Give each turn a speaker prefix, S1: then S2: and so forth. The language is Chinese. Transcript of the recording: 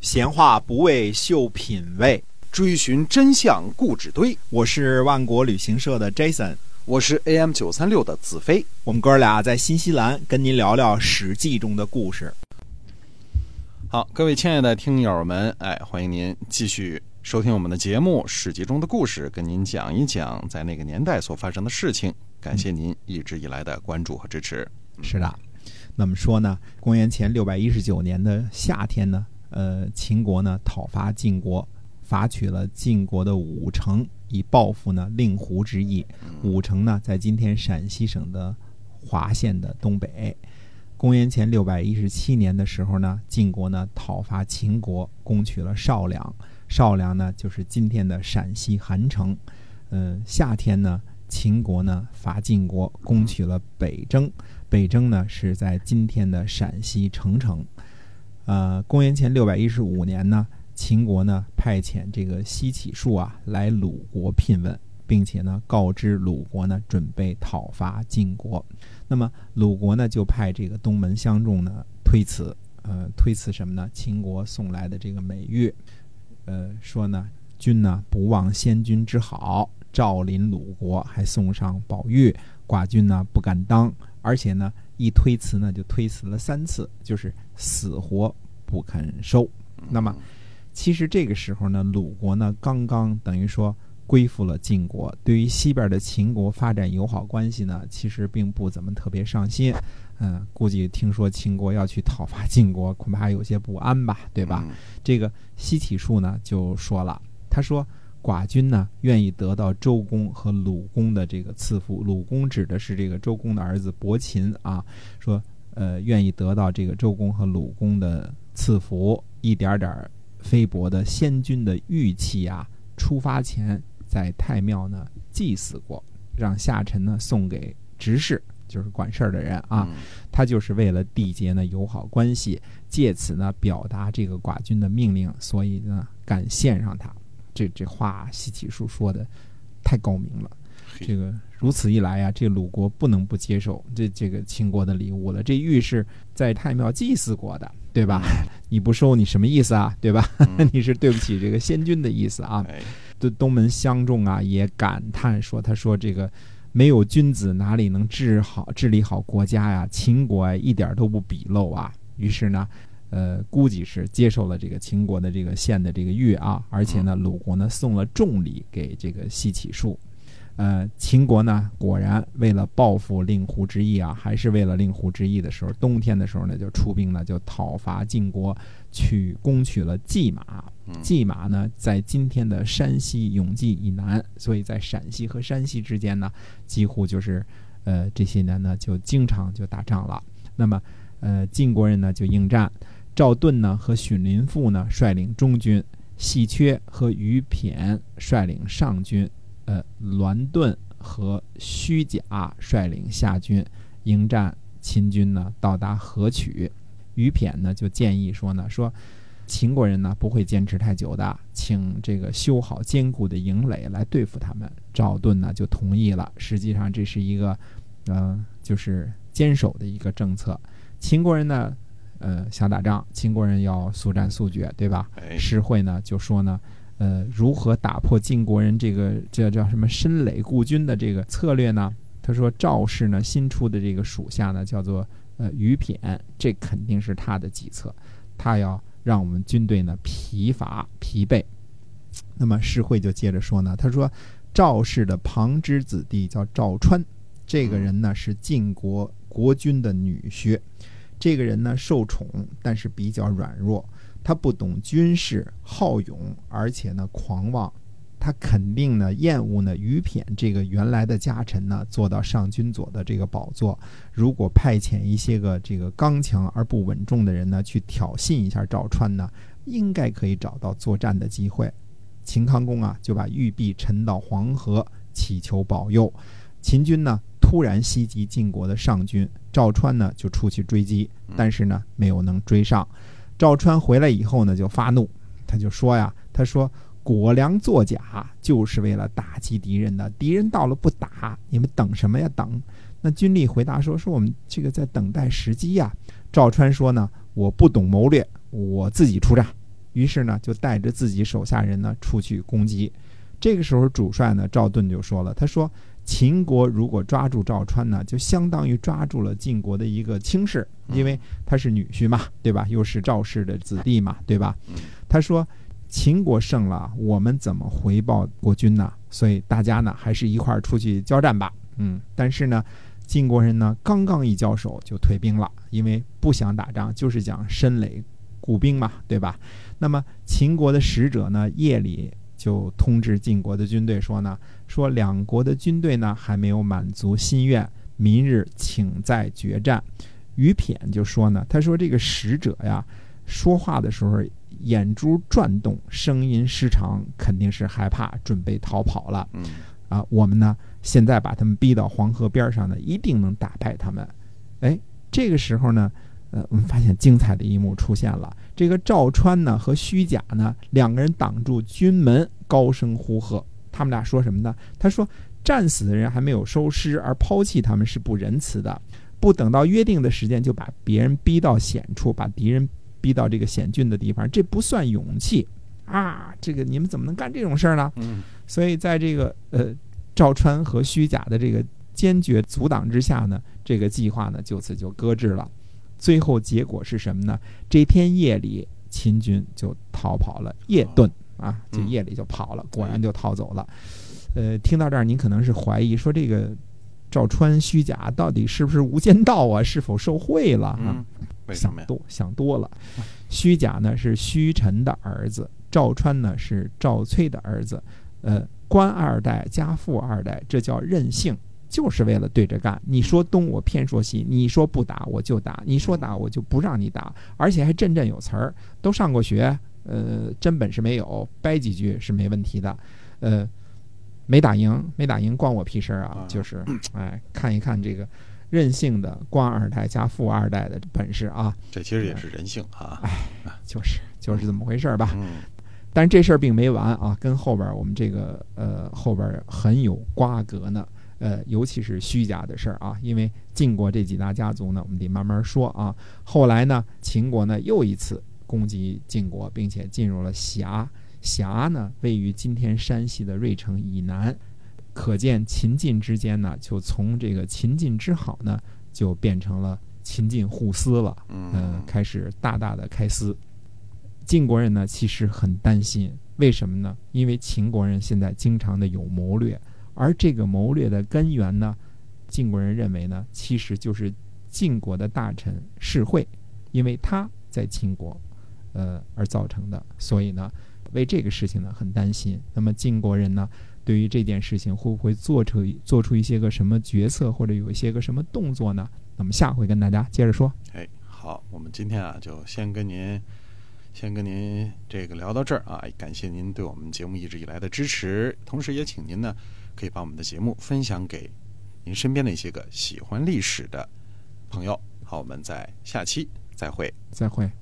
S1: 闲话不为秀品味，
S2: 追寻真相故纸堆。
S1: 我是万国旅行社的 Jason，
S2: 我是 AM 九三六的子飞。
S1: 我们哥俩在新西兰跟您聊聊《史记》中的故事。
S2: 好，各位亲爱的听友们，哎，欢迎您继续收听我们的节目《史记》中的故事，跟您讲一讲在那个年代所发生的事情。感谢您一直以来的关注和支持。
S1: 是的，那么说呢，公元前六百一十九年的夏天呢。呃，秦国呢讨伐晋国，伐取了晋国的武城，以报复呢令狐之意。武城呢在今天陕西省的华县的东北。公元前六百一十七年的时候呢，晋国呢讨伐秦国，攻取了少梁。少梁呢就是今天的陕西韩城。呃，夏天呢，秦国呢伐晋国，攻取了北征。北征呢是在今天的陕西澄城。呃，公元前六百一十五年呢，秦国呢派遣这个西乞术啊来鲁国聘问，并且呢告知鲁国呢准备讨伐晋国。那么鲁国呢就派这个东门相仲呢推辞，呃，推辞什么呢？秦国送来的这个美玉，呃，说呢君呢不忘先君之好，召临鲁国，还送上宝玉，寡君呢不敢当，而且呢。一推辞呢，就推辞了三次，就是死活不肯收。那么，其实这个时候呢，鲁国呢刚刚等于说归附了晋国，对于西边的秦国发展友好关系呢，其实并不怎么特别上心。嗯，估计听说秦国要去讨伐晋国，恐怕有些不安吧，对吧？这个西体术呢就说了，他说。寡君呢，愿意得到周公和鲁公的这个赐福。鲁公指的是这个周公的儿子伯禽啊，说呃，愿意得到这个周公和鲁公的赐福，一点点菲薄的先君的玉器啊。出发前在太庙呢祭祀过，让下臣呢送给执事，就是管事儿的人啊。他就是为了缔结呢友好关系，借此呢表达这个寡君的命令，所以呢敢献上他。这这话西启书说的太高明了，这个如此一来呀，这鲁国不能不接受这这个秦国的礼物了。这玉是在太庙祭祀过的，对吧？你不收你什么意思啊？对吧？你是对不起这个先君的意思啊？对东门相仲啊也感叹说：“他说这个没有君子哪里能治好治理好国家呀？秦国啊一点都不鄙陋啊。”于是呢。呃，估计是接受了这个秦国的这个献的这个玉啊，而且呢，鲁国呢送了重礼给这个西乞术。呃，秦国呢果然为了报复令狐之役啊，还是为了令狐之役的时候，冬天的时候呢就出兵呢就讨伐晋国，去攻取了蓟马。蓟马呢在今天的山西永济以南，所以在陕西和山西之间呢，几乎就是呃这些年呢就经常就打仗了。那么呃晋国人呢就应战。赵盾呢和荀林父呢率领中军，细缺和于骈率领上军，呃，栾盾和虚假率领下军迎战秦军呢，到达河曲。于骈呢就建议说呢，说秦国人呢不会坚持太久的，请这个修好坚固的营垒来对付他们。赵盾呢就同意了。实际上这是一个，嗯，就是坚守的一个政策。秦国人呢。呃，想打仗，秦国人要速战速决，对吧？诗会呢就说呢，呃，如何打破晋国人这个这叫什么深垒固军的这个策略呢？他说赵氏呢新出的这个属下呢叫做呃于骈，这肯定是他的计策，他要让我们军队呢疲乏疲惫。那么诗会就接着说呢，他说赵氏的旁支子弟叫赵川，这个人呢是晋国国君的女婿。这个人呢受宠，但是比较软弱。他不懂军事，好勇，而且呢狂妄。他肯定呢厌恶呢于骈这个原来的家臣呢做到上君左的这个宝座。如果派遣一些个这个刚强而不稳重的人呢去挑衅一下赵川呢，应该可以找到作战的机会。秦康公啊就把玉璧沉到黄河，祈求保佑。秦军呢？突然袭击晋国的上军，赵川呢就出去追击，但是呢没有能追上。赵川回来以后呢就发怒，他就说呀：“他说果粮作假就是为了打击敌人的，敌人到了不打，你们等什么呀？等。”那军力回答说：“说我们这个在等待时机呀。”赵川说呢：“我不懂谋略，我自己出战。”于是呢就带着自己手下人呢出去攻击。这个时候主帅呢赵盾就说了，他说。秦国如果抓住赵川呢，就相当于抓住了晋国的一个亲事，因为他是女婿嘛，对吧？又是赵氏的子弟嘛，对吧？他说，秦国胜了，我们怎么回报国君呢？所以大家呢，还是一块儿出去交战吧。嗯，但是呢，晋国人呢，刚刚一交手就退兵了，因为不想打仗，就是讲申累固兵嘛，对吧？那么秦国的使者呢，夜里。就通知晋国的军队说呢，说两国的军队呢还没有满足心愿，明日请再决战。于骈就说呢，他说这个使者呀，说话的时候眼珠转动，声音失常，肯定是害怕，准备逃跑了。
S2: 嗯，
S1: 啊，我们呢现在把他们逼到黄河边上呢，一定能打败他们。哎，这个时候呢。呃，我们发现精彩的一幕出现了。这个赵川呢和虚假呢两个人挡住军门，高声呼喝。他们俩说什么呢？他说：“战死的人还没有收尸，而抛弃他们是不仁慈的。不等到约定的时间，就把别人逼到险处，把敌人逼到这个险峻的地方，这不算勇气啊！这个你们怎么能干这种事儿呢？”
S2: 嗯。
S1: 所以在这个呃赵川和虚假的这个坚决阻挡之下呢，这个计划呢就此就搁置了。最后结果是什么呢？这天夜里，秦军就逃跑了，夜遁啊，就夜里就跑了，果然就逃走了。呃，听到这儿，您可能是怀疑说这个赵川虚假到底是不是无间道啊？是否受贿了啊？想多想多了。虚假呢是虚臣的儿子，赵川呢是赵崔的儿子。呃，官二代加富二代，这叫任性。就是为了对着干，你说东我偏说西，你说不打我就打，你说打我就不让你打，而且还振振有词儿，都上过学，呃，真本事没有，掰几句是没问题的，呃，没打赢，没打赢关我屁事儿啊！就是，哎，看一看这个任性的官二代加富二代的本事啊！
S2: 这其实也是人性啊！
S1: 哎，就是就是这么回事儿吧。但是这事儿并没完啊，跟后边我们这个呃后边很有瓜葛呢。呃，尤其是虚假的事儿啊，因为晋国这几大家族呢，我们得慢慢说啊。后来呢，秦国呢又一次攻击晋国，并且进入了峡。峡呢位于今天山西的芮城以南，可见秦晋之间呢，就从这个秦晋之好呢，就变成了秦晋互撕了。嗯，开始大大的开撕。晋国人呢其实很担心，为什么呢？因为秦国人现在经常的有谋略。而这个谋略的根源呢，晋国人认为呢，其实就是晋国的大臣士会，因为他在秦国，呃而造成的。所以呢，为这个事情呢很担心。那么晋国人呢，对于这件事情会不会做出做出一些个什么决策，或者有一些个什么动作呢？那么下回跟大家接着说。
S2: 哎，好，我们今天啊就先跟您先跟您这个聊到这儿啊，感谢您对我们节目一直以来的支持，同时也请您呢。可以把我们的节目分享给您身边的一些个喜欢历史的朋友。好，我们在下期再会，
S1: 再会。